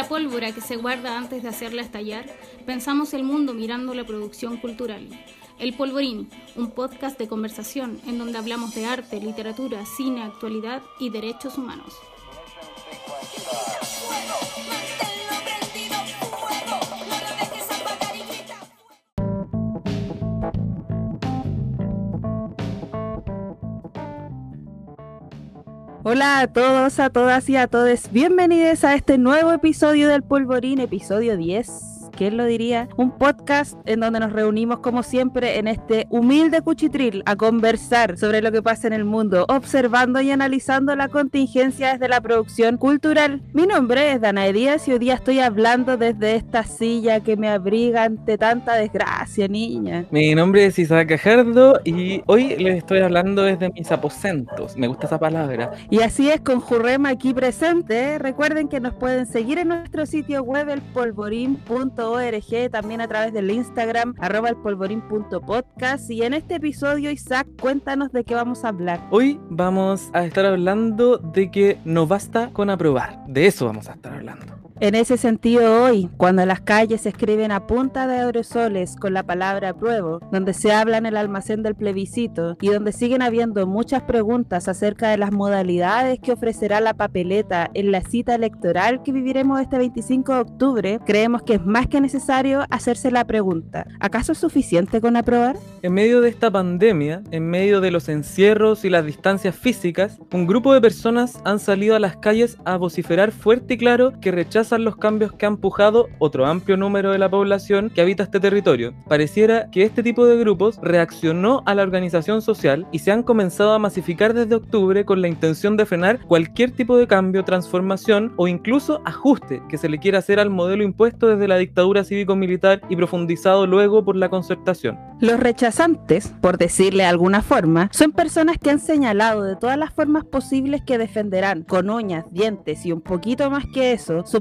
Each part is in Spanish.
la pólvora que se guarda antes de hacerla estallar, pensamos el mundo mirando la producción cultural. El Polvorín, un podcast de conversación en donde hablamos de arte, literatura, cine, actualidad y derechos humanos. Hola a todos, a todas y a todos. Bienvenidos a este nuevo episodio del Polvorín, episodio 10 ¿quién lo diría? Un podcast en donde nos reunimos como siempre en este humilde cuchitril a conversar sobre lo que pasa en el mundo, observando y analizando la contingencia desde la producción cultural. Mi nombre es Dana Díaz y hoy día estoy hablando desde esta silla que me abriga ante tanta desgracia, niña. Mi nombre es Isaac Cajardo y hoy les estoy hablando desde mis aposentos. Me gusta esa palabra. Y así es con Jurrema aquí presente. Recuerden que nos pueden seguir en nuestro sitio web elpolvorín.org también a través del Instagram, arroba el Y en este episodio, Isaac, cuéntanos de qué vamos a hablar. Hoy vamos a estar hablando de que no basta con aprobar. De eso vamos a estar hablando. En ese sentido, hoy, cuando las calles se escriben a punta de aerosoles con la palabra apruebo, donde se habla en el almacén del plebiscito y donde siguen habiendo muchas preguntas acerca de las modalidades que ofrecerá la papeleta en la cita electoral que viviremos este 25 de octubre, creemos que es más que necesario hacerse la pregunta, ¿acaso es suficiente con aprobar? En medio de esta pandemia, en medio de los encierros y las distancias físicas, un grupo de personas han salido a las calles a vociferar fuerte y claro que rechazan los cambios que ha empujado otro amplio número de la población que habita este territorio. Pareciera que este tipo de grupos reaccionó a la organización social y se han comenzado a masificar desde octubre con la intención de frenar cualquier tipo de cambio, transformación o incluso ajuste que se le quiera hacer al modelo impuesto desde la dictadura cívico-militar y profundizado luego por la concertación. Los rechazantes, por decirle de alguna forma, son personas que han señalado de todas las formas posibles que defenderán con uñas, dientes y un poquito más que eso su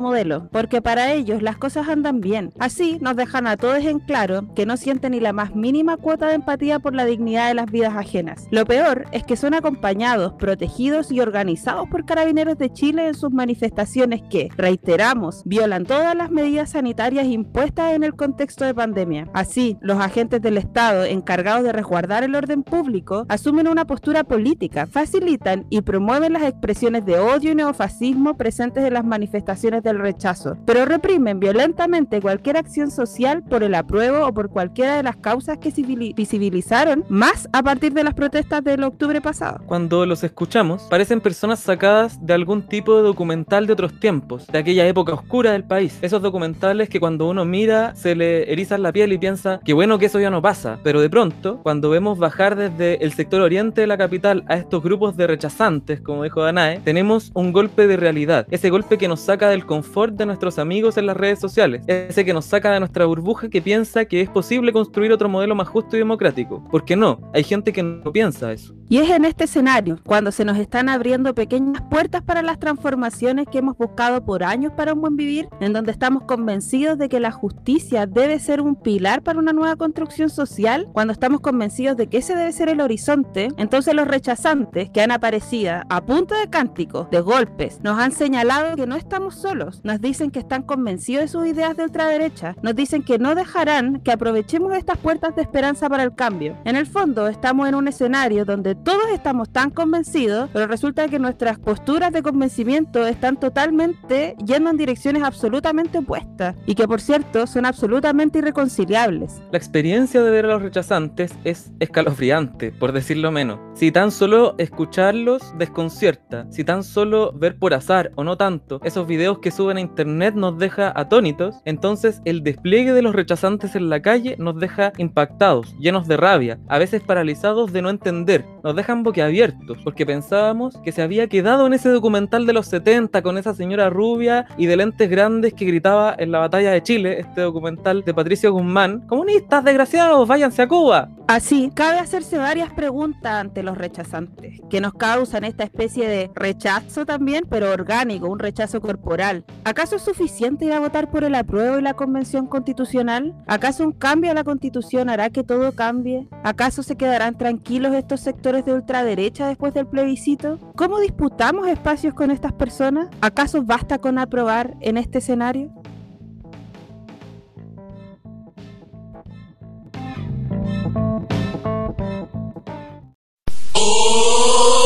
modelo, porque para ellos las cosas andan bien. Así nos dejan a todos en claro que no sienten ni la más mínima cuota de empatía por la dignidad de las vidas ajenas. Lo peor es que son acompañados, protegidos y organizados por carabineros de Chile en sus manifestaciones que, reiteramos, violan todas las medidas sanitarias impuestas en el contexto de pandemia. Así, los agentes del Estado encargados de resguardar el orden público asumen una postura política, facilitan y promueven las expresiones de odio y neofascismo presentes en las manifestaciones del rechazo, pero reprimen violentamente cualquier acción social por el apruebo o por cualquiera de las causas que se visibilizaron, más a partir de las protestas del octubre pasado. Cuando los escuchamos, parecen personas sacadas de algún tipo de documental de otros tiempos, de aquella época oscura del país. Esos documentales que cuando uno mira se le eriza la piel y piensa que bueno que eso ya no pasa, pero de pronto, cuando vemos bajar desde el sector oriente de la capital a estos grupos de rechazantes, como dijo Danae, tenemos un golpe de realidad, ese golpe que nos saca del confort de nuestros amigos en las redes sociales, ese que nos saca de nuestra burbuja que piensa que es posible construir otro modelo más justo y democrático. Porque no, hay gente que no piensa eso. Y es en este escenario, cuando se nos están abriendo pequeñas puertas para las transformaciones que hemos buscado por años para un buen vivir, en donde estamos convencidos de que la justicia debe ser un pilar para una nueva construcción social, cuando estamos convencidos de que ese debe ser el horizonte, entonces los rechazantes que han aparecido a punto de cánticos, de golpes, nos han señalado que no estamos solos. Nos dicen que están convencidos de sus ideas de ultraderecha. Nos dicen que no dejarán que aprovechemos estas puertas de esperanza para el cambio. En el fondo, estamos en un escenario donde todos estamos tan convencidos, pero resulta que nuestras posturas de convencimiento están totalmente yendo en direcciones absolutamente opuestas y que, por cierto, son absolutamente irreconciliables. La experiencia de ver a los rechazantes es escalofriante, por decirlo menos. Si tan solo escucharlos desconcierta, si tan solo ver por azar o no tanto esos videos que suben a internet nos deja atónitos, entonces el despliegue de los rechazantes en la calle nos deja impactados, llenos de rabia, a veces paralizados de no entender, nos dejan boquiabiertos, porque pensábamos que se había quedado en ese documental de los 70 con esa señora rubia y de lentes grandes que gritaba en la batalla de Chile, este documental de Patricio Guzmán, comunistas desgraciados, váyanse a Cuba. Así, cabe hacerse varias preguntas ante los rechazantes, que nos causan esta especie de rechazo también, pero orgánico, un rechazo corporal. ¿Acaso es suficiente ir a votar por el apruebo y la convención constitucional? ¿Acaso un cambio a la constitución hará que todo cambie? ¿Acaso se quedarán tranquilos estos sectores de ultraderecha después del plebiscito? ¿Cómo disputamos espacios con estas personas? ¿Acaso basta con aprobar en este escenario? Ultraderecha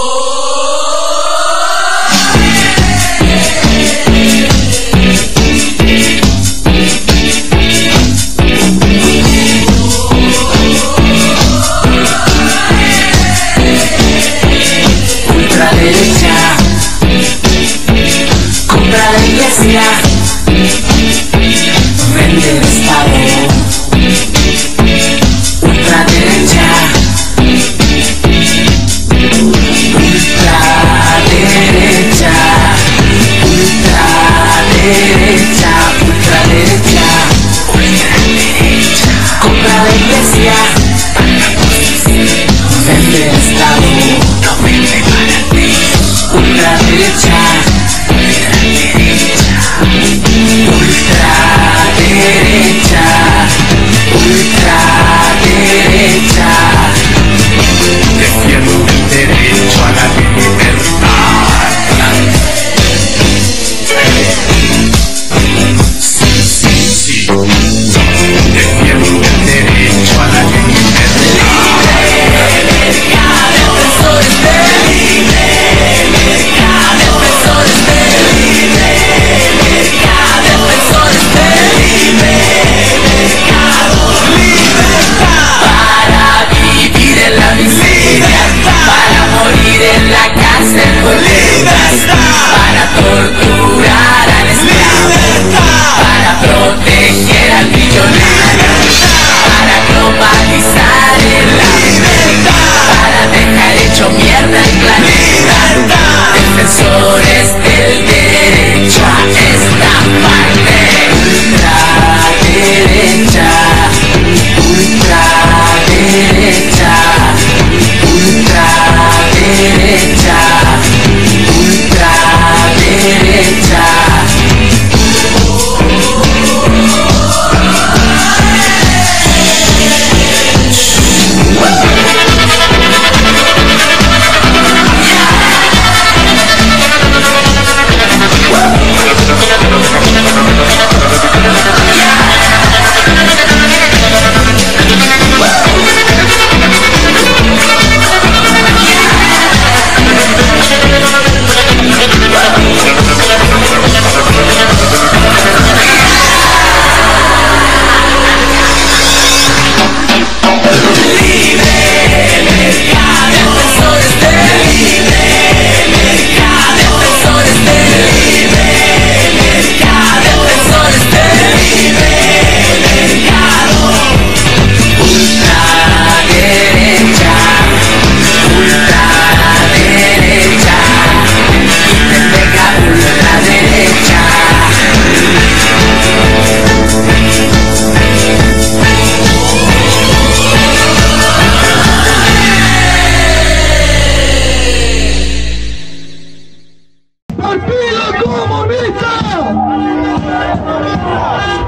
¡Respiro comunista!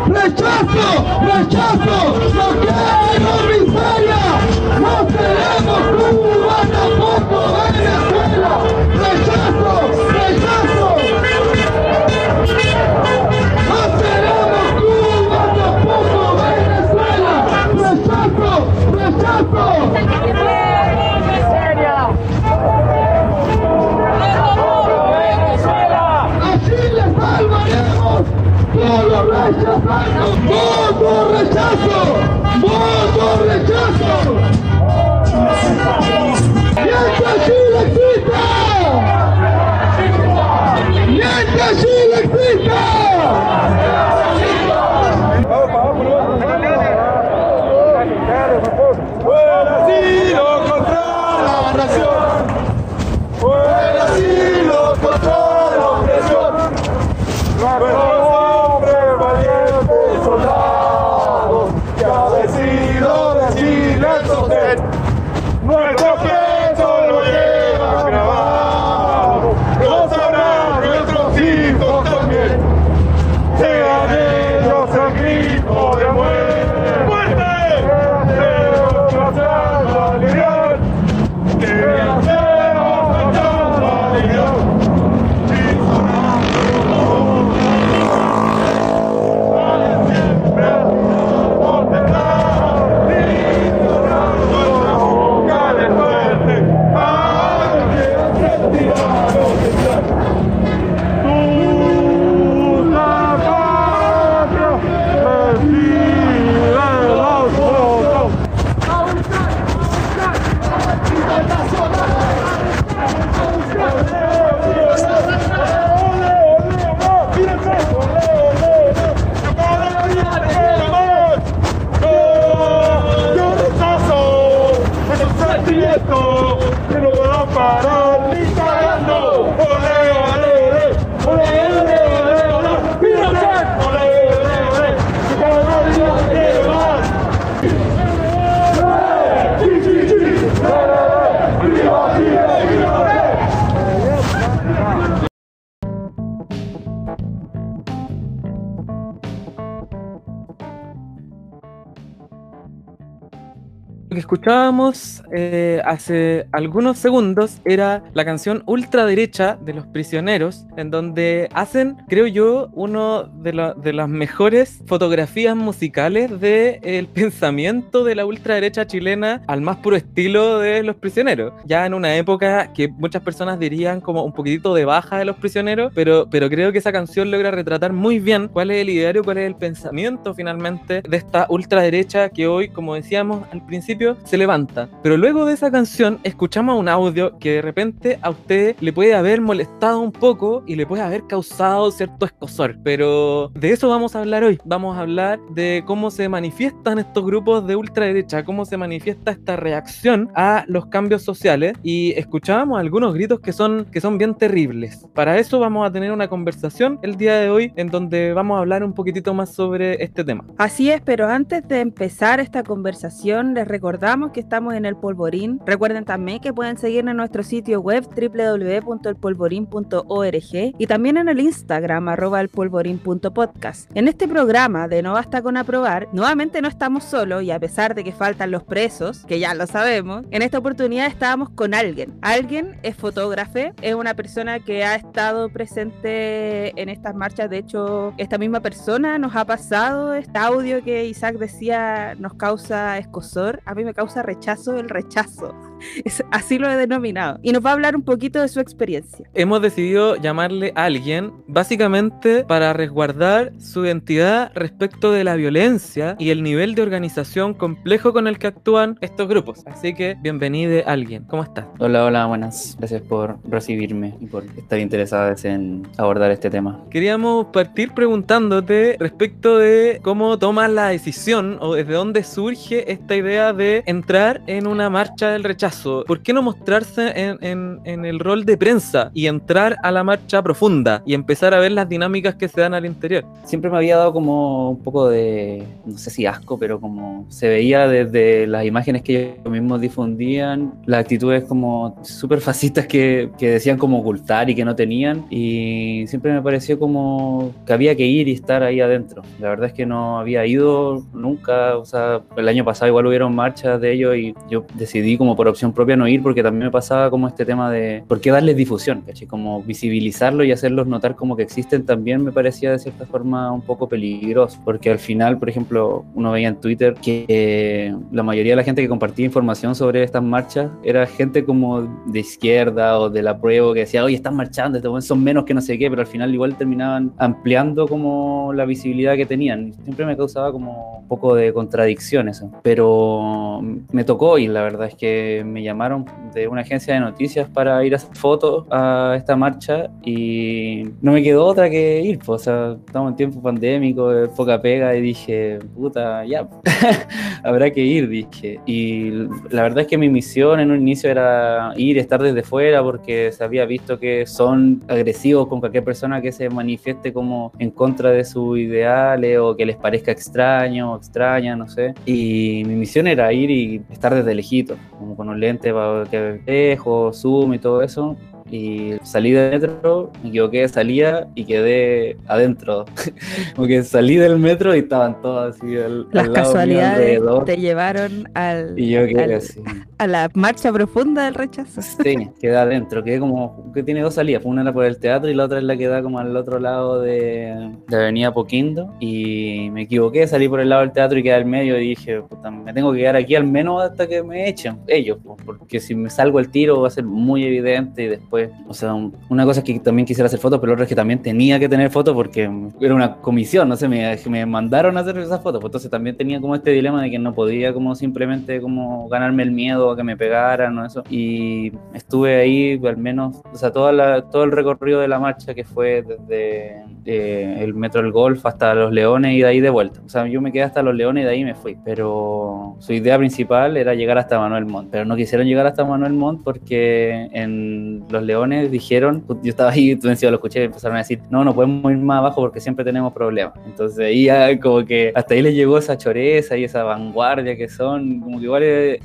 ¡Rechazo! ¡Rechazo! derecha ¡Voto rechazo! ¡Voto rechazo! Chile Chile exista! Escuchábamos eh, hace algunos segundos era la canción ultraderecha de Los Prisioneros, en donde hacen, creo yo, uno de, la- de las mejores fotografías musicales del pensamiento de la ultraderecha chilena al más puro estilo de Los Prisioneros. Ya en una época que muchas personas dirían como un poquitito de baja de Los Prisioneros, pero, pero creo que esa canción logra retratar muy bien cuál es el ideario, cuál es el pensamiento finalmente de esta ultraderecha que hoy, como decíamos al principio, se levanta. Pero luego de esa canción escuchamos un audio que de repente a usted le puede haber molestado un poco y le puede haber causado cierto escosor. Pero de eso vamos a hablar hoy. Vamos a hablar de cómo se manifiestan estos grupos de ultraderecha, cómo se manifiesta esta reacción a los cambios sociales y escuchábamos algunos gritos que son, que son bien terribles. Para eso vamos a tener una conversación el día de hoy en donde vamos a hablar un poquitito más sobre este tema. Así es, pero antes de empezar esta conversación, les recordamos que estamos en el Polvorín. Recuerden también que pueden seguirnos en nuestro sitio web www.elpolvorín.org y también en el Instagram arroba elpolvorín.podcast. En este programa de No Basta con Aprobar, nuevamente no estamos solos y a pesar de que faltan los presos, que ya lo sabemos, en esta oportunidad estábamos con alguien. Alguien es fotógrafo, es una persona que ha estado presente en estas marchas. De hecho, esta misma persona nos ha pasado este audio que Isaac decía nos causa escosor. A mí me causa rechazo el rechazo. Es- así lo he denominado. Y nos va a hablar un poquito de su experiencia. Hemos decidido llamarle a alguien básicamente para resguardar su identidad respecto de la violencia y el nivel de organización complejo con el que actúan estos grupos. Así que bienvenido alguien. ¿Cómo estás? Hola, hola, buenas. Gracias por recibirme y por estar interesadas en abordar este tema. Queríamos partir preguntándote respecto de cómo tomas la decisión o desde dónde surge esta idea de entrar en una marcha del rechazo. ¿Por qué no mostrarse en, en- en el rol de prensa y entrar a la marcha profunda y empezar a ver las dinámicas que se dan al interior? Siempre me había dado como un poco de, no sé si asco, pero como se veía desde las imágenes que ellos mismos difundían, las actitudes como súper fascistas que, que decían como ocultar y que no tenían. Y siempre me pareció como que había que ir y estar ahí adentro. La verdad es que no había ido nunca, o sea, el año pasado igual hubieron marchas de ellos y yo decidí como por opción propia no ir porque también me pasaba como este tema de por qué darles difusión, ¿cachai? Como visibilizarlo y hacerlos notar como que existen también me parecía de cierta forma un poco peligroso, porque al final, por ejemplo, uno veía en Twitter que eh, la mayoría de la gente que compartía información sobre estas marchas era gente como de izquierda o de la prueba que decía, oye, están marchando, son menos que no sé qué, pero al final igual terminaban ampliando como la visibilidad que tenían. Siempre me causaba como un poco de contradicción eso, pero me tocó y la verdad es que me llamaron de una agencia de noticias para ir a hacer fotos a esta marcha y no me quedó otra que ir, pues, o sea, estamos en tiempo pandémico, poca pega y dije, puta, ya, habrá que ir, dije. Y la verdad es que mi misión en un inicio era ir, estar desde fuera, porque se había visto que son agresivos con cualquier persona que se manifieste como en contra de sus ideales o que les parezca extraño o extraña, no sé. Y mi misión era ir y estar desde lejito, como con un lente para que lejos, zoom y todo eso. Y salí del metro, me equivoqué de salida y quedé adentro. Como que salí del metro y estaban todos así al, Las al lado mío casualidades alrededor. te llevaron al, Y yo quedé al- a la marcha profunda del rechazo. Sí, quedé adentro, quedé como que tiene dos salidas, una era por el teatro y la otra es la que da como al otro lado de, de Avenida Poquindo y me equivoqué, salí por el lado del teatro y quedé al medio y dije, puta, me tengo que quedar aquí al menos hasta que me echen ellos, po, porque si me salgo el tiro va a ser muy evidente y después, o sea, un- una cosa es que también quisiera hacer fotos, pero otra es que también tenía que tener fotos porque era una comisión, no sé, me, me mandaron a hacer esas fotos, pues entonces también tenía como este dilema de que no podía como simplemente como ganarme el miedo a que me pegaran o eso, y estuve ahí al menos, o sea, toda la, todo el recorrido de la marcha que fue desde eh, el metro del Golf hasta Los Leones y de ahí de vuelta. O sea, yo me quedé hasta Los Leones y de ahí me fui. Pero su idea principal era llegar hasta Manuel Montt. Pero no quisieron llegar hasta Manuel Montt porque en Los Leones dijeron, yo estaba ahí, tú encima lo escuché y empezaron a decir, no, no podemos ir más abajo porque siempre tenemos problemas. Entonces ahí ya como que hasta ahí les llegó esa choreza y esa vanguardia que son, como que igual era,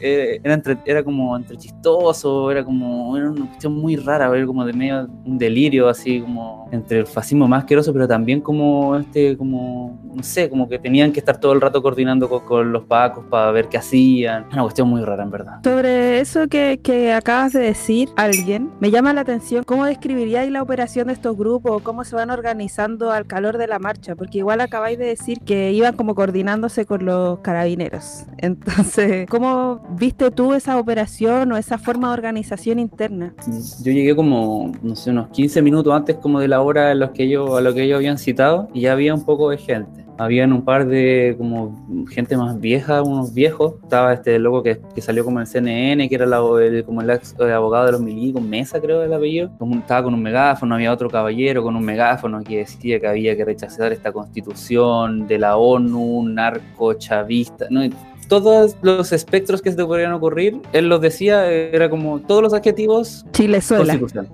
era, entre- era como entre chistoso, era como era una cuestión muy rara, era como de medio un delirio así como entre el fascismo más asqueroso, pero también como este, como, no sé, como que tenían que estar todo el rato coordinando con, con los pacos para ver qué hacían. Una cuestión muy rara en verdad. Sobre eso que, que acabas de decir, alguien, me llama la atención cómo describiríais la operación de estos grupos cómo se van organizando al calor de la marcha, porque igual acabáis de decir que iban como coordinándose con los carabineros. Entonces, ¿cómo viste tú esa operación o esa forma de organización interna? Yo llegué como, no sé, unos 15 minutos antes como de la hora en los que ellos, a lo que ellos habían citado y ya había un poco de gente. Habían un par de como gente más vieja, unos viejos. Estaba este loco que, que salió como en CNN, que era la- el, como el, ex- el abogado de los milicos, Mesa creo el apellido. Como estaba con un megáfono, había otro caballero con un megáfono que decía que había que rechazar esta constitución de la ONU, narco, chavista. Todos los espectros que se te podrían ocurrir, él los decía, era como todos los adjetivos Chilezuela. Constitución.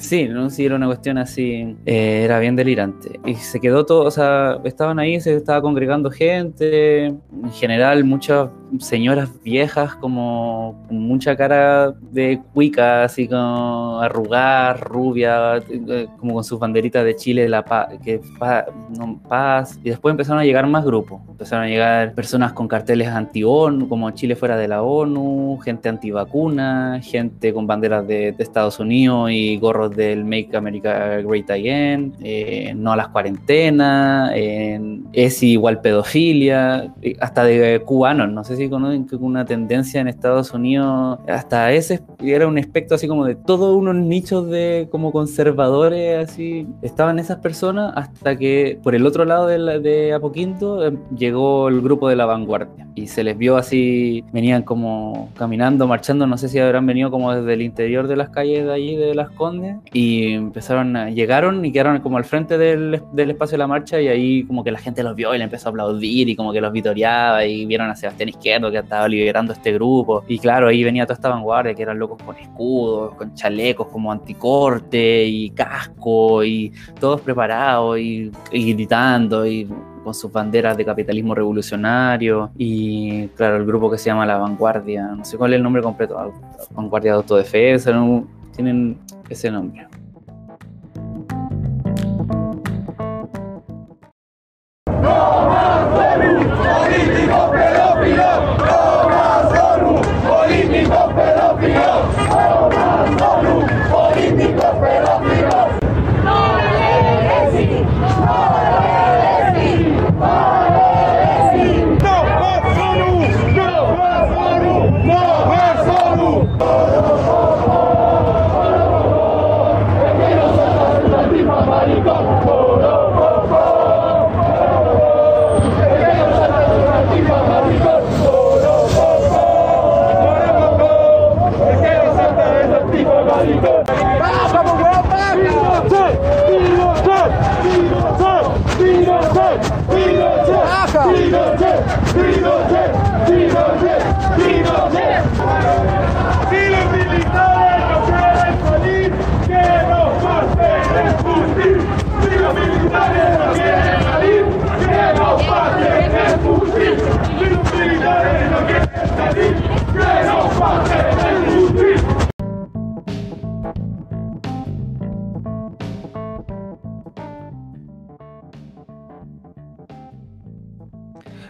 Sí, no, sí, era una cuestión así, eh, era bien delirante. Y se quedó todo, o sea, estaban ahí, se estaba congregando gente, en general muchas señoras viejas como con mucha cara de cuica, así como arrugada, rubia, eh, como con sus banderitas de Chile, la paz, que pa- no, paz. Y después empezaron a llegar más grupos, empezaron a llegar personas con carteles anti-ONU, como Chile fuera de la ONU, gente antivacuna, gente con banderas de, de Estados Unidos y gorros del Make America Great Again, eh, no a las cuarentenas, eh, es igual pedofilia, eh, hasta de cubanos, no sé si conocen que una tendencia en Estados Unidos, hasta ese era un espectro así como de todos unos nichos de como conservadores, así, estaban esas personas hasta que por el otro lado de, la- de Apoquinto eh, llegó el grupo de la vanguardia y se les vio así, venían como caminando, marchando, no sé si habrán venido como desde el interior de las calles de allí, de Las Condes, y empezaron a, llegaron y quedaron como al frente del, del espacio de la marcha y ahí como que la gente los vio y le empezó a aplaudir y como que los vitoreaba y vieron a Sebastián Izquierdo que estaba liderando este grupo y claro, ahí venía toda esta vanguardia que eran locos con escudos, con chalecos como anticorte y casco y todos preparados y, y gritando y con sus banderas de capitalismo revolucionario y claro, el grupo que se llama La Vanguardia, no sé cuál es el nombre completo, Vanguardia de Autodefensa, ¿no? tienen ese nombre.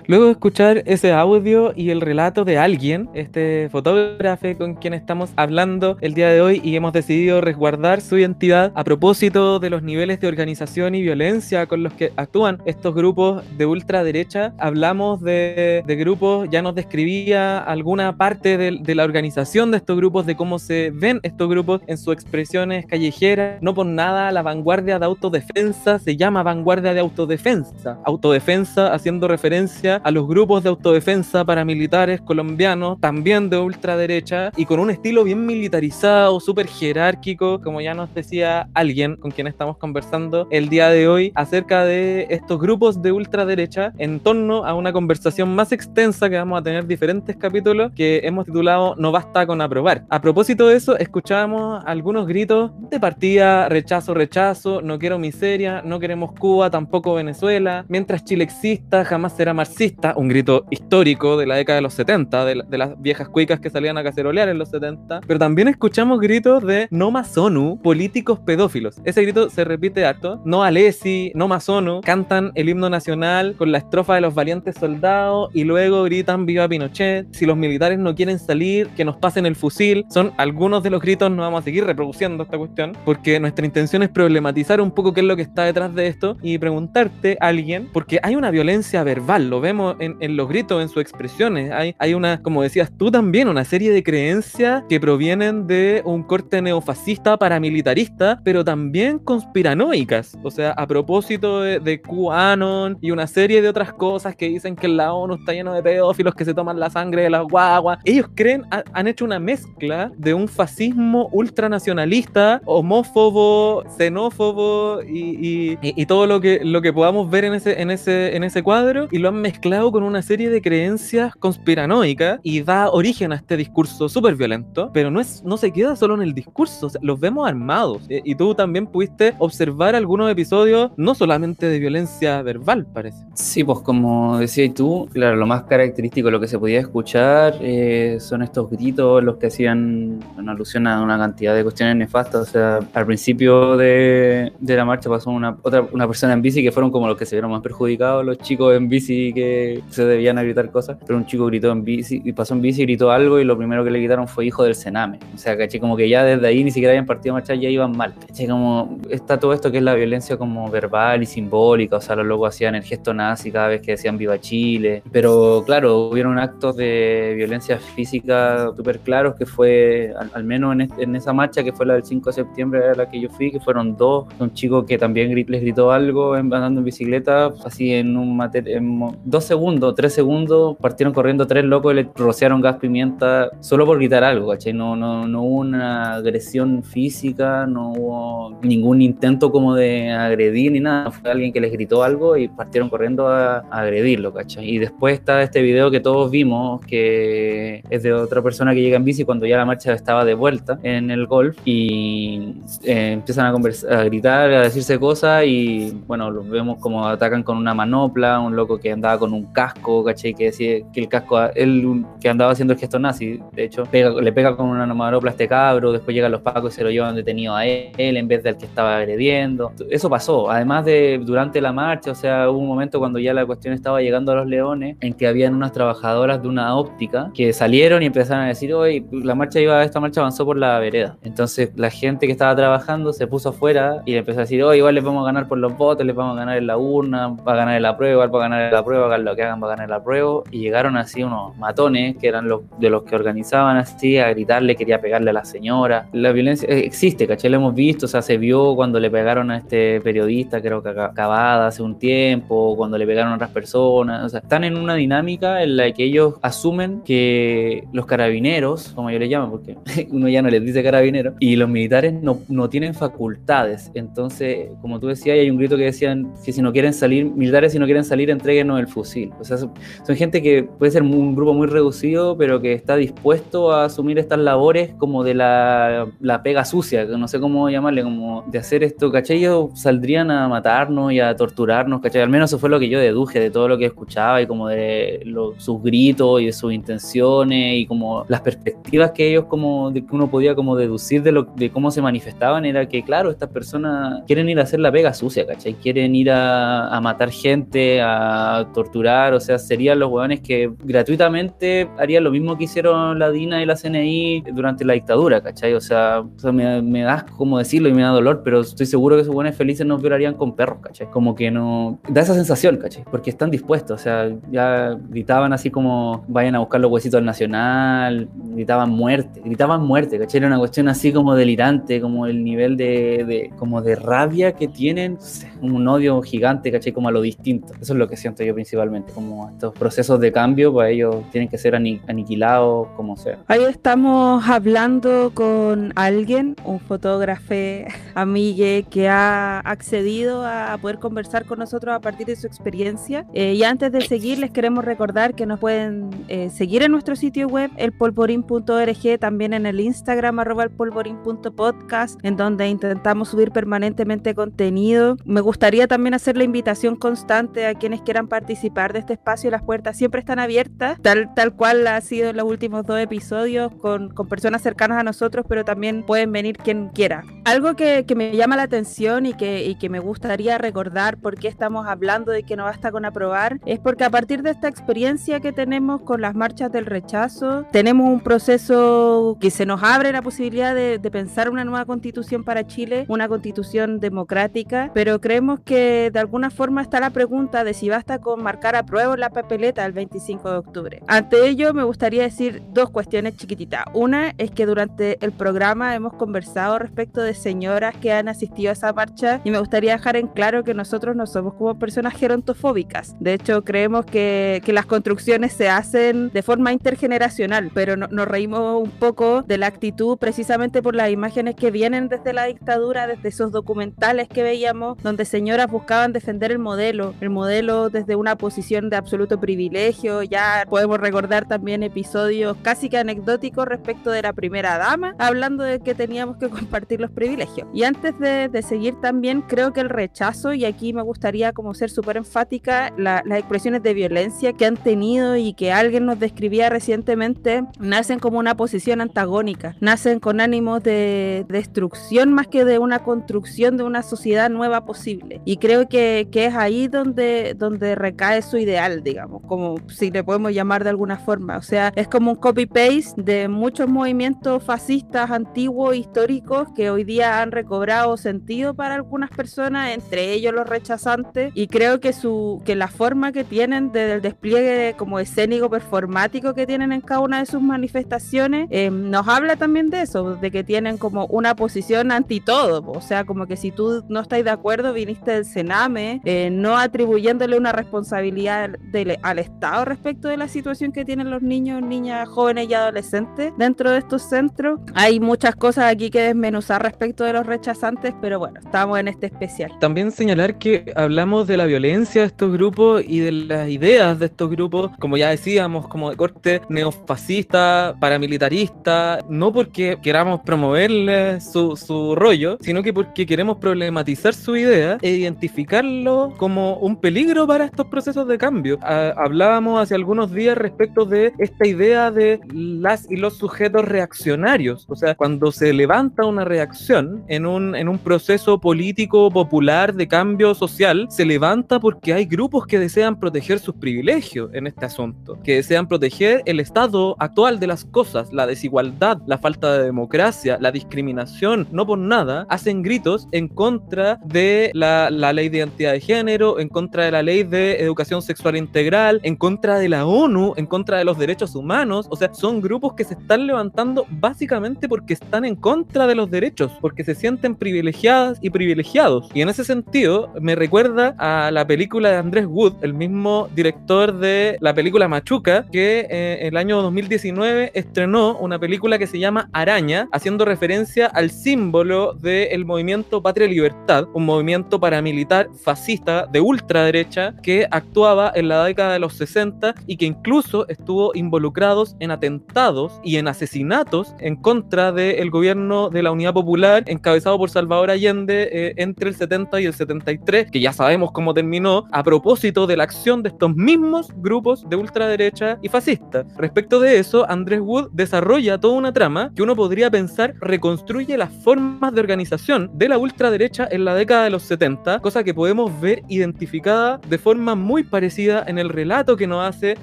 Luego de escuchar ese audio y el relato de alguien, este fotógrafo con quien estamos hablando el día de hoy y hemos decidido resguardar su identidad a propósito de los niveles de organización y violencia con los que actúan estos grupos de ultraderecha, hablamos de, de grupos, ya nos describía alguna parte del- de, la organización de estos grupos, de cómo se ven estos grupos en sus expresiones callejeras. No por nada la vanguardia de autodefensa se llama vanguardia de autodefensa. Autodefensa haciendo referencia a los grupos de autodefensa paramilitares colombianos, también de ultraderecha, y con un estilo bien militarizado, súper jerárquico, como ya nos decía alguien con quien estamos conversando el día de hoy, acerca de estos grupos de ultraderecha en torno a una conversación más extensa que vamos a tener diferentes capítulos que hemos titulado No basta con aprobar. A propósito de eso, escuchábamos algunos gritos de partida, rechazo, rechazo, no quiero miseria, no queremos Cuba, tampoco Venezuela, mientras Chile exista, jamás será marxista, un grito histórico de la década de los 70, de, la- de las viejas cuicas que salían a cacerolear en los 70, pero también escuchamos gritos de no más ONU, políticos pedófilos. Ese grito se repite harto, no a Lesi, no más ONU, cantan el himno nacional con la estrofa de los valientes soldados y luego gritan viva Pinochet, si los militares no quieren salir, que nos pasen el fusil, son algunos de los gritos, no vamos a seguir reproduciendo esta cuestión, porque nuestra intención es problematizar un poco qué es lo que está detrás de esto y preguntarte a alguien, porque hay una violencia verbal, lo vemos en, en los gritos, en sus expresiones, hay, hay una, como decías tú también, una serie de creencias que provienen de un corte neofascista, paramilitarista, pero también conspiranoicas, o sea, a propósito de, de QAnon y una serie de otras cosas que dicen que la ONU está lleno de pedófilos que se toman la sangre de las guaguas. Ellos creen, ha- han hecho una mezcla de un fascismo ultranacionalista, homófobo, xenófobo y, y- y- y todo lo que, lo que podamos ver en ese, en, ese, en ese cuadro y lo han mezclado con una serie de creencias conspiranoicas y da origen a este discurso súper violento, pero no, es, no se queda solo en el discurso, o sea, los vemos armados. Eh, y tú también pudiste observar algunos episodios no solamente de violencia verbal, parece. Sí, pues como decías tú, claro, lo más característico, lo que se podía escuchar eh, son estos gritos, los que hacían una alusión a una cantidad de cuestiones nefastas. O sea, al principio de, de la marcha pasó una, otra, una persona en bici que fueron como los que se vieron más perjudicados, los chicos en bici que se debían a gritar cosas, pero un chico gritó en bici y pasó en bici gritó algo y lo primero que le gritaron fue hijo del Sename. O sea, caché como que ya desde ahí ni siquiera habían partido a marchar, ya iban mal. Caché como está todo esto que es la violencia como verbal y simbólica, o sea, los locos hacían el gesto nazi cada vez que decían viva Chile, pero claro, hubieron actos de violencia física súper claros que fue, al, al menos en, es- en esa marcha que fue la del 5 de septiembre a la que yo fui, que fueron dos, un chico que también les gritó algo andando en bicicleta, así en un mater- en mo- dos segundos, tres segundos, partieron corriendo tres locos y le rociaron gas pimienta solo por gritar algo, ¿cachai? No, no, no hubo una agresión física, no hubo ningún intento como de agredir ni nada, fue alguien que les gritó algo y partieron corriendo a, a agredirlo, ¿cachai? Y después está este video que todos vimos, que es de otra persona que llega en bici cuando ya la marcha estaba de vuelta en el golf y eh, empiezan a, conversar, a gritar, a decirse cosas y bueno, los vemos como atacan con una manopla, un loco que andaba con un casco, ¿cachai? Que decía que el casco, él que andaba haciendo el gesto nazi, de hecho, pega- le pega con una manopla a este cabro, después llegan los pacos y se lo llevan detenido a él en vez del que estaba agrediendo. Eso pasó, además de durante la marcha, o sea, hubo un momento cuando ya la cuestión estaba llegando a los leones, en que habían unas trabajadoras de una óptica que salieron y empezaron a decir, hoy la marcha iba, esta marcha avanzó por la vereda. Entonces la gente que estaba trabajando se puso afuera y le empezó a decir, hoy igual les vamos a ganar por los votos, les vamos a ganar en la urna, va a ganar en la prueba, va a ganar en la prueba, hagan lo que hagan, va a ganar la prueba. Y llegaron así unos matones, que eran los de los que organizaban así, a gritarle, quería pegarle a la señora. La violencia eh, existe, ¿cachai? Lo hemos visto, o sea, se vio cuando le pegaron a este periodista, creo que a Cavada hace un tiempo, cuando le pegaron a otras personas. O sea, están en una dinámica en la que ellos asumen que los carabineros, como yo les llamo, porque uno ya no les dice carabinero, y los militares no, no tienen facultades. Entonces, como tú decías, hay un grito que decían que si no quieren salir, militares si no quieren salir, entréguenos el fusil. Son, gente que puede ser un grupo muy reducido, pero que está dispuesto a asumir estas labores como de la, la pega sucia, que no sé cómo llamarle, como de hacer esto, ¿cachai? Ellos saldrían a matarnos y a torturarnos, ¿cachai? Al menos eso fue lo que yo deduje de todo lo que escuchaba y como de sus gritos y de sus intenciones y como las perspectivas que ellos como, de que uno podía como deducir de, cómo se manifestaban era que, claro, estas personas quieren ir a hacer la pega sucia, ¿cachai? Quieren ir a matar gente, a torturar, o sea, serían los hueones que gratuitamente harían lo mismo que hicieron la DINA y la CNI durante la dictadura, ¿cachai? O sea, me, me da como decirlo y me da dolor, pero estoy seguro que esos hueones felices nos violarían con perros, ¿cachai? Como que no... Da esa sensación, ¿cachai? Porque están dispuestos, o sea, ya gritaban así como vayan a buscar los huesitos al Nacional, gritaban muerte, gritaban muerte, ¿cachai? Era una cuestión así como delirante, como el nivel de, de- como de rabia que tienen, un odio gigante, ¿cachai? Como a lo distinto. Eso es lo que siento yo principalmente. Como estos procesos de cambio, pues ellos tienen que ser ani- aniquilados como sea. Ahí estamos hablando con alguien, un fotógrafo amigue que ha accedido a poder conversar con nosotros a partir de su experiencia. Eh, y antes de seguir, les queremos recordar que nos pueden eh, seguir en nuestro sitio web, elpolvorín.org, también en el Instagram, arroba elpolvorín.podcast, en donde intentamos subir permanentemente contenido. Me gustaría también hacer la invitación constante a quienes quieran participar de este espacio. Las puertas siempre están abiertas, tal, tal cual ha sido en los últimos dos episodios, con, con personas cercanas a nosotros, pero también pueden venir quien quiera. Algo que, que me llama la atención y que, y que me gustaría recordar por qué estamos hablando de que no basta con aprobar, es porque a partir de esta experiencia que tenemos con las marchas del rechazo, tenemos un proceso que se nos abre la posibilidad de, de pensar una nueva constitución para Chile, una constitución democrática, pero creemos que de alguna forma está la pregunta de si basta con marcar apruebo en la papeleta el 25 de octubre. Ante ello, me gustaría decir dos cuestiones chiquititas. Una es que durante el programa hemos conversado respecto de señoras que han asistido a esa marcha y me gustaría dejar en claro que nosotros no somos como personas gerontofóbicas. De hecho, creemos que, que las construcciones se hacen de forma intergeneracional, pero no- nos reímos un poco de la actitud precisamente por las imágenes que vienen desde la dictadura, desde esos documentales que veíamos, donde señoras buscaban defender el modelo, el modelo desde una posición de absoluto privilegio. Ya podemos recordar también episodios casi que anecdóticos respecto de la primera dama, hablando de que teníamos que compartir los privilegios. Y antes de, de seguir también, creo que el rechazo, y aquí me gustaría como ser súper enfática, la- las expresiones de violencia que han tenido y que alguien nos describía recientemente, nacen como una posición antagónica, nacen con ánimos de destrucción más que de una construcción de una sociedad nueva posible. Y creo que, que es ahí donde, donde recae su ideal, digamos, como si le podemos llamar de alguna forma. O sea, es como un copy-paste de muchos movimientos fascistas antiguos, históricos, que hoy día han recobrado sentido para algunas personas, entre ellos los rechazantes. Y creo que, su, que la forma que tienen de- del despliegue como escénico performático que tienen en cada una de sus manifestaciones, eh, nos habla también de eso, de que tienen como una posición anti todo. O sea, como que si tú no estás de acuerdo, viniste del Sename, eh, no atribuyéndole una responsabilidad del- al Estado respecto de la situación que tienen los niños, niñas, jóvenes y adolescentes dentro de estos centros. Hay muchas cosas aquí que desmenuzar respecto de los rechazantes, pero bueno, estamos en este especial. También señalar que hablamos de la violencia de estos grupos y de las ideas de estos grupos, como ya decíamos, como de corte neofascista, paramilitarista, no porque queramos promoverle su, su rollo, sino que porque queremos problematizar su idea e identificarlo como un peligro para estos procesos de cambio. Ah, hablábamos hace algunos días respecto de esta idea de las y los sujetos reaccionarios, o sea, cuando se levanta una reacción en un, en un proceso político popular de cambio social, se levanta porque hay grupos que desean proteger sus privilegios en este asunto, que desean proteger el estado actual de las cosas, la desigualdad, la falta de democracia, la discriminación, no por nada, hacen gritos en contra de la, la ley de identidad de género, en contra de la ley de educación sexual integral, en contra de la ONU, en contra de los derechos humanos, o sea, son grupos que se están levantando básicamente porque están en contra de los derechos, porque se sienten privilegiadas y privilegiados. Y en ese sentido, me recuerda a la película de Andrés Wood, el mismo director de la película Machuca, que eh, el año 2019 estrenó una película que se llama Araña, haciendo referencia al símbolo del movimiento Patria Libertad, un movimiento paramilitar fascista de ultraderecha que actuaba en la década de los 60 y que incluso estuvo involucrados en atentados y en asesinatos en contra del gobierno de la Unidad Popular encabezado por Salvador Allende eh, entre el 70 y el 73, que ya sabemos cómo terminó, a propósito de la acción de estos mismos grupos de ultraderecha y fascista. Respecto de eso, Andrés Wood desarrolla toda una trama que uno podría pensar reconstruye las formas de organización de la ultraderecha en la década de los 70, cosa que podemos ver identificada de forma muy parecida en el relato que nos hace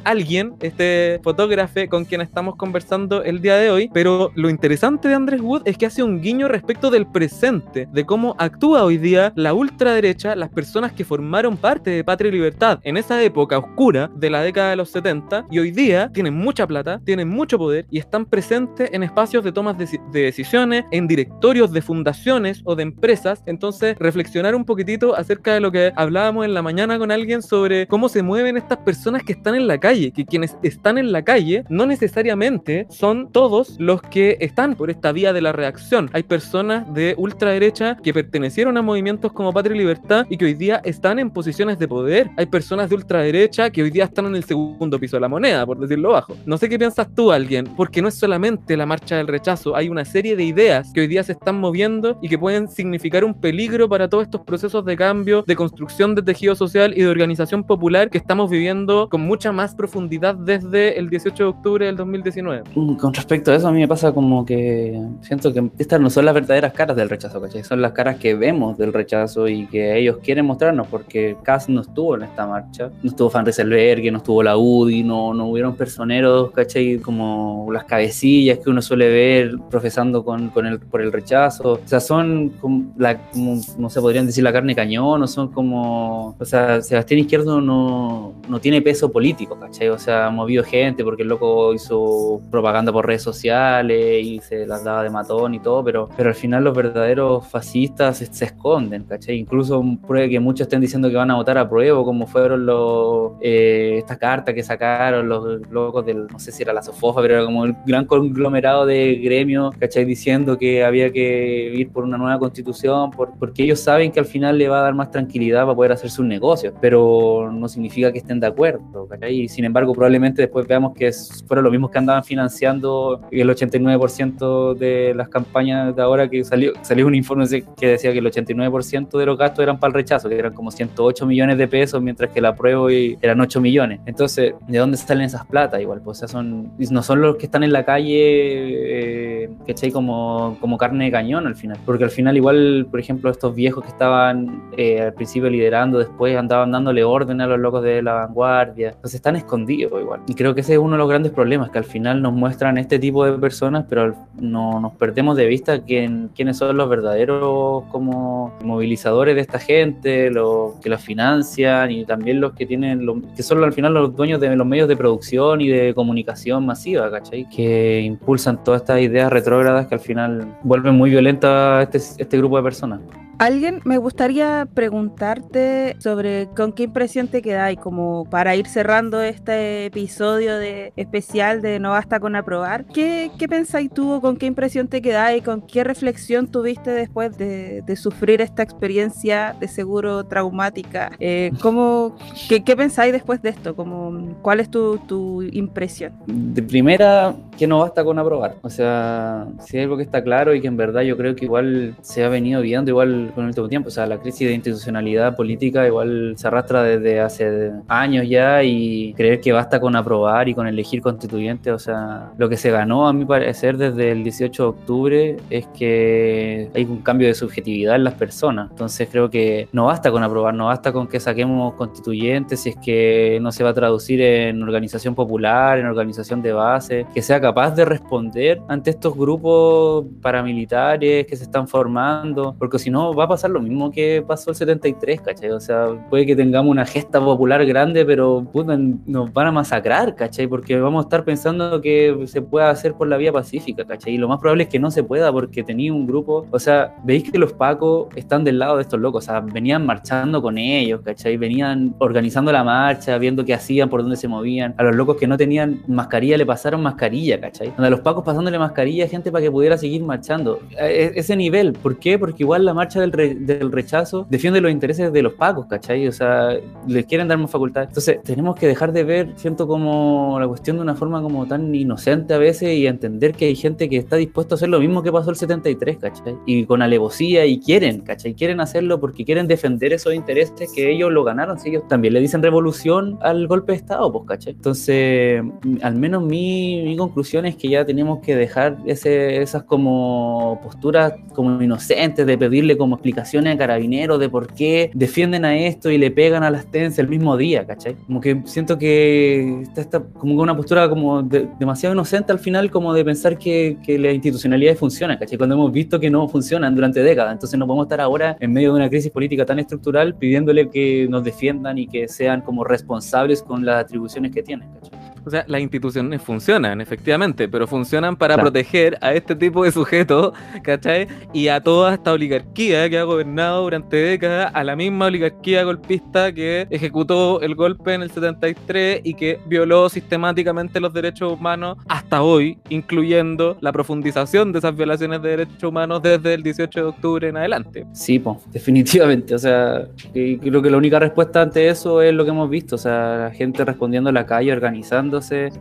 alguien, este fotógrafo con quien estamos conversando el día de hoy, pero lo interesante de Andrés Wood es que hace un guiño respecto del presente, de cómo actúa hoy día la ultraderecha, las personas que formaron parte de Patria y Libertad en esa época oscura de la década de los 70 y hoy día tienen mucha plata, tienen mucho poder y están presentes en espacios de tomas de, de decisiones, en directorios de fundaciones o de empresas. Entonces, reflexionar un poquitito acerca de lo que hablábamos en la mañana con alguien sobre cómo se mueven estas personas que están en la calle, que quienes están en la calle no necesariamente son todos los que están por esta vía de la reacción. Hay personas de ultraderecha que pertenecieron a movimientos como Patria y Libertad y que hoy día están en posiciones de poder. Hay personas de ultraderecha que hoy día están en el segundo piso de la moneda, por decirlo bajo. No sé qué piensas tú, alguien, porque no es solamente la marcha del rechazo, hay una serie de ideas que hoy día se están moviendo y que pueden significar un peligro para todos estos procesos de cambio, de construcción de tejido social y de organización popular que estamos viviendo con mucha más profundidad desde el 18 de octubre del 2019. Mm, Con respecto a eso, a mí me pasa como que siento que estas no son las verdaderas caras del rechazo, ¿cachai? Son las caras que vemos del rechazo y que ellos quieren mostrarnos, porque Cass no estuvo en esta marcha, no estuvo Van Rieselberg, no estuvo la UDI, no, no hubieron personeros, ¿cachai? Como las cabecillas que uno suele ver profesando con, con el, por el rechazo. O sea, son como, la, como, no sé, podrían decir la carne cañón, o son como. O sea, Sebastián Izquierdo no, no tiene peso político, ¿cachai? O sea, ha movido gente porque el loco hizo propaganda por redes sociales y se las daba de matón y todo, pero, pero al final los verdaderos fascistas se, esconden, ¿cachai? Incluso puede que muchos estén diciendo que van a votar a prueba, como fueron los. Eh, esta carta que sacaron los locos del. No sé si era la Sofofa, pero era como el gran conglomerado de gremios, ¿cachai? Diciendo que había que ir por una nueva constitución, por, porque ellos saben que al final le va a dar más tranquilidad para poder hacer sus negocios, pero no significa que estén de acuerdo. Y sin embargo, probablemente después veamos que fueron los mismos que andaban financiando el 89% de las campañas de ahora que salió, salió un informe que decía que el 89% de los gastos eran para el rechazo, que eran como 108 millones de pesos, mientras que la prueba eran 8 millones. Entonces, ¿de dónde salen esas plata? Igual, pues, o sea, son, no son los que están en la calle, eh, ¿cachai? Como, como carne de cañón al final. Porque al final, igual, por ejemplo, estos viejos que estaban eh, al principio liderando, después andaban dándole orden a los locos de la vanguardia. Entonces están escondidos igual. Y creo que ese es uno de los grandes problemas, que al final nos muestran este tipo de personas, pero no, nos perdemos de vista quién, quiénes son los verdaderos como movilizadores de esta gente, los que los financian y también los que tienen, que son al final los dueños de los medios de producción y de comunicación masiva, ¿cachai? Que impulsan todas estas ideas retrógradas que al final vuelven muy violenta este, este grupo de personas. Alguien, me gustaría preguntarte sobre con qué impresión te quedáis, como para ir cerrando este episodio de especial de No Basta con Aprobar. ¿Qué, qué pensáis tú o con qué impresión te quedáis? ¿Con qué reflexión tuviste después de, sufrir esta experiencia de seguro traumática? Eh, ¿cómo, qué, qué pensáis después de esto? Como, ¿Cuál es tu, tu impresión? de primera, que no basta con aprobar. O sea, si hay algo que está claro y que en verdad yo creo que igual se ha venido viendo igual con el último tiempo. O sea, la crisis de institucionalidad política igual se arrastra desde hace años ya y creer que basta con aprobar y con elegir constituyente. O sea, lo que se ganó a mi parecer desde el 18 de octubre es que hay un cambio de subjetividad en las personas. Entonces creo que no basta con aprobar, no basta con que saquemos constituyentes si es que no se va a traducir en organización popular, en organización de base, que sea capaz de responder ante estos grupos paramilitares que se están formando, porque si no va a pasar lo mismo que pasó el 73, ¿cachai? O sea, puede que tengamos una gesta popular grande, pero puta, nos van a masacrar, ¿cachai? Porque vamos a estar pensando que se puede hacer por la vía pacífica, ¿cachai? Y lo más probable es que no se pueda porque tenía un grupo, o sea, veis que los pacos están del lado de estos locos, o sea, venían marchando con ellos, ¿cachai? Venían organizando la marcha, viendo qué hacían, por dónde se movían. A los locos que no tenían mascarilla le pasaron mascarilla, ¿cachai? A los pacos pasándole mascarilla a gente para que pudiera seguir marchando. E- ese nivel, ¿por qué? Porque igual la marcha del, re- del rechazo defiende los intereses de los pacos, ¿cachai? O sea, les quieren dar más facultades. Entonces, tenemos que dejar de ver, siento como la cuestión de una forma como tan inocente a veces y entender que hay gente que está dispuesto a hacer lo mismo que pasó el 73, ¿cachai? Y con alevosía y quieren, ¿cachai? Quieren hacerlo porque quieren defender esos intereses que ellos lo ganaron. Si ellos también le dicen revolución al golpe de Estado, pues, ¿cachai? Entonces, al menos mi, mi conclusión es que ya tenemos que dejar ese, esas como posturas como inocentes de pedirle como explicaciones a carabineros de por qué defienden a esto y le pegan a las TENS el mismo día, ¿cachai? Como que siento que está, está como una postura como de- demasiado inocente al final como de pensar que, que las institucionalidades funcionan, ¿cachai? Cuando hemos visto que no funcionan durante décadas, entonces no podemos estar ahora en medio de una crisis política tan estructural pidiéndole que nos defiendan y que sean como responsables con las atribuciones que tienen, ¿cachai? O sea, las instituciones funcionan, efectivamente, pero funcionan para Claro. proteger a este tipo de sujetos, ¿cachai? Y a toda esta oligarquía que ha gobernado durante décadas, a la misma oligarquía golpista que ejecutó el golpe en el 73 y que violó sistemáticamente los derechos humanos hasta hoy, incluyendo la profundización de esas violaciones de derechos humanos desde el 18 de octubre en adelante. Sí, pues, definitivamente. O sea, creo que la única respuesta ante eso es lo que hemos visto. O sea, la gente respondiendo en la calle,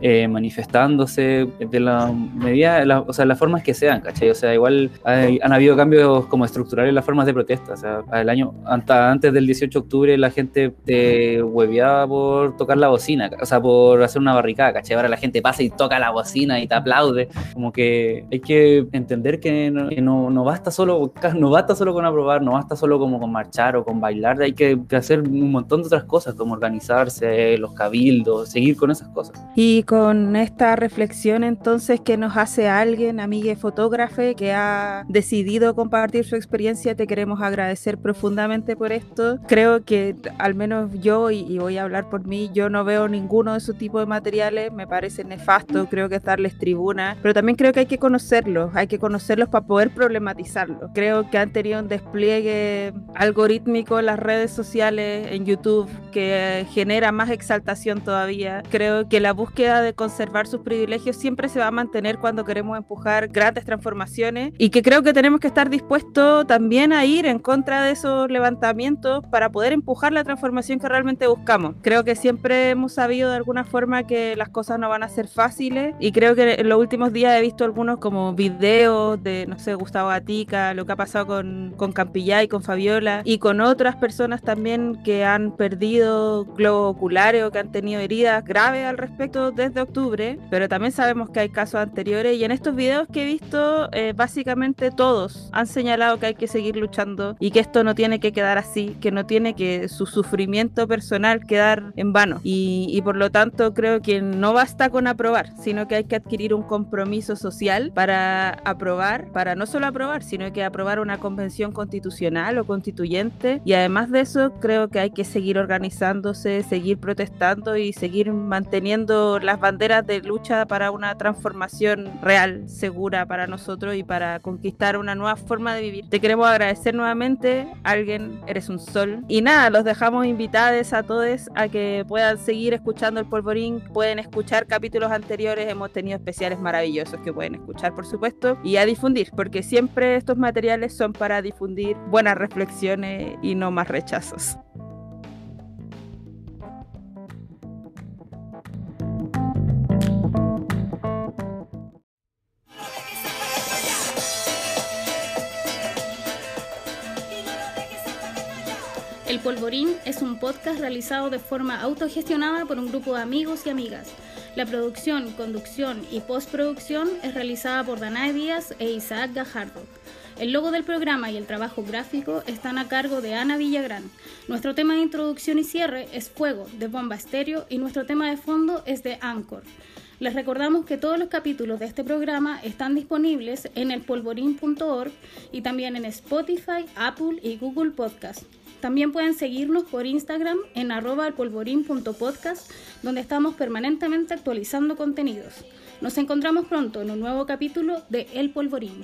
eh, manifestándose, de la medida, la- o sea, las formas que sean, ¿cachai? O sea, igual hay- han habido cambios como estructurales en las formas de protesta. O sea, el año anta- antes del 18 de octubre la gente te hueveaba por tocar la bocina, o sea, por hacer una barricada, ¿cachai? Ahora la gente pasa y toca la bocina y te aplaude. Como que hay que entender que no, que no, no basta solo no basta solo con aprobar, no basta solo como con marchar o con bailar, hay que, que hacer un montón de otras cosas, como organizarse, los cabildos, seguir con esas cosas. Y con esta reflexión entonces que nos hace alguien, amiga fotógrafa, que ha decidido compartir su experiencia, te queremos agradecer profundamente por esto. Creo que al menos yo, y, y voy a hablar por mí, yo no veo ninguno de esos tipos de materiales, me parece nefasto, creo que es darles tribuna, pero también creo que hay que conocerlos, hay que conocerlos para poder problematizarlos. Creo que han tenido un despliegue algorítmico en las redes sociales, en YouTube, que genera más exaltación todavía. Creo que la búsqueda de conservar sus privilegios siempre se va a mantener cuando queremos empujar grandes transformaciones y que creo que tenemos que estar dispuestos también a ir en contra de esos levantamientos para poder empujar la transformación que realmente buscamos. Creo que siempre hemos sabido de alguna forma que las cosas no van a ser fáciles y creo que en los últimos días he visto algunos como videos de, no sé, Gustavo Gatica, lo que ha pasado con, con Campillá y con Fabiola y con otras personas también que han perdido globos oculares o que han tenido heridas graves al respecto desde octubre, pero también sabemos que hay casos anteriores y en estos videos que he visto eh, básicamente todos han señalado que hay que seguir luchando y que esto no tiene que quedar así, que no tiene que su sufrimiento personal quedar en vano. Y, y por lo tanto creo que no basta con aprobar, sino que hay que adquirir un compromiso social para aprobar, para no solo aprobar, sino que aprobar una convención constitucional o constituyente. Y además de eso creo que hay que seguir organizándose, seguir protestando y seguir manteniendo las banderas de lucha para una transformación real, segura para nosotros y para conquistar una nueva forma de vivir. Te queremos agradecer nuevamente, alguien, eres un sol. Y nada, los dejamos invitados a todos a que puedan seguir escuchando el polvorín, pueden escuchar capítulos anteriores, hemos tenido especiales maravillosos que pueden escuchar, por supuesto, y a difundir, porque siempre estos materiales son para difundir buenas reflexiones y no más rechazos. Polvorín es un podcast realizado de forma autogestionada por un grupo de amigos y amigas. La producción, conducción y postproducción es realizada por Danae Díaz e Isaac Gajardo. El logo del programa y el trabajo gráfico están a cargo de Ana Villagrán. Nuestro tema de introducción y cierre es Fuego de Bomba Estéreo y nuestro tema de fondo es de Anchor. Les recordamos que todos los capítulos de este programa están disponibles en elpolvorín.org y también en Spotify, Apple y Google Podcast. También pueden seguirnos por Instagram en arroba elpolvorín.podcast, donde estamos permanentemente actualizando contenidos. Nos encontramos pronto en un nuevo capítulo de El Polvorín.